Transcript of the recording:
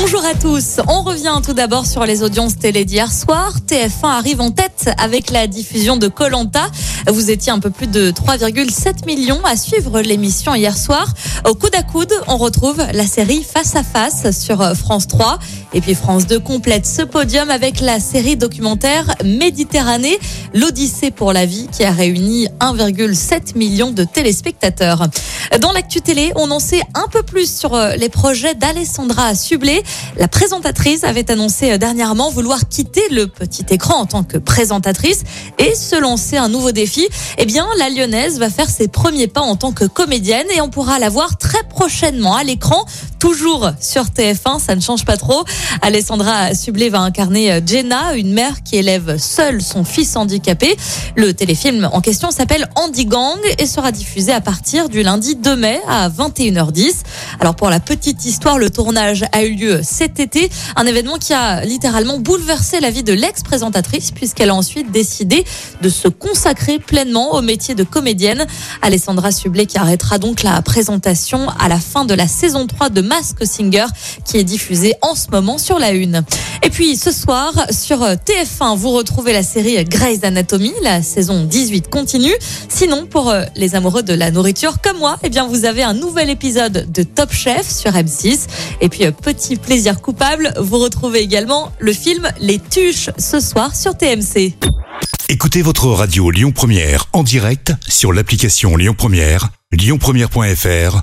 Bonjour à tous. On revient tout d'abord sur les audiences télé d'hier soir. TF1 arrive en tête avec la diffusion de Colanta. Vous étiez un peu plus de 3,7 millions à suivre l'émission hier soir. Au coude à coude, on retrouve la série Face à Face sur France 3. Et puis France 2 complète ce podium avec la série documentaire Méditerranée, l'Odyssée pour la vie qui a réuni 1,7 million de téléspectateurs. Dans l'actu télé, on en sait un peu plus sur les projets d'Alessandra Sublet. La présentatrice avait annoncé dernièrement vouloir quitter le petit écran en tant que présentatrice et se lancer un nouveau défi. Eh bien, la lyonnaise va faire ses premiers pas en tant que comédienne et on pourra la voir très prochainement à l'écran, toujours sur TF1, ça ne change pas trop. Alessandra Sublet va incarner Jenna, une mère qui élève seule son fils handicapé. Le téléfilm en question s'appelle Andy Gang et sera diffusé à partir du lundi 2 mai à 21h10. Alors pour la petite histoire, le tournage a eu lieu cet été, un événement qui a littéralement bouleversé la vie de l'ex-présentatrice puisqu'elle a ensuite décidé de se consacrer pleinement au métier de comédienne. Alessandra Sublet qui arrêtera donc la présentation à la fin de la saison 3 de Mask Singer qui est diffusée en ce moment sur la Une. Et puis ce soir sur TF1, vous retrouvez la série Grey's Anatomy, la saison 18 continue. Sinon pour les amoureux de la nourriture comme moi, eh bien vous avez un nouvel épisode de Top Chef sur M6. Et puis petit plaisir coupable, vous retrouvez également le film Les Tuches ce soir sur TMC. Écoutez votre radio Lyon Première en direct sur l'application Lyon Première, lyonpremière.fr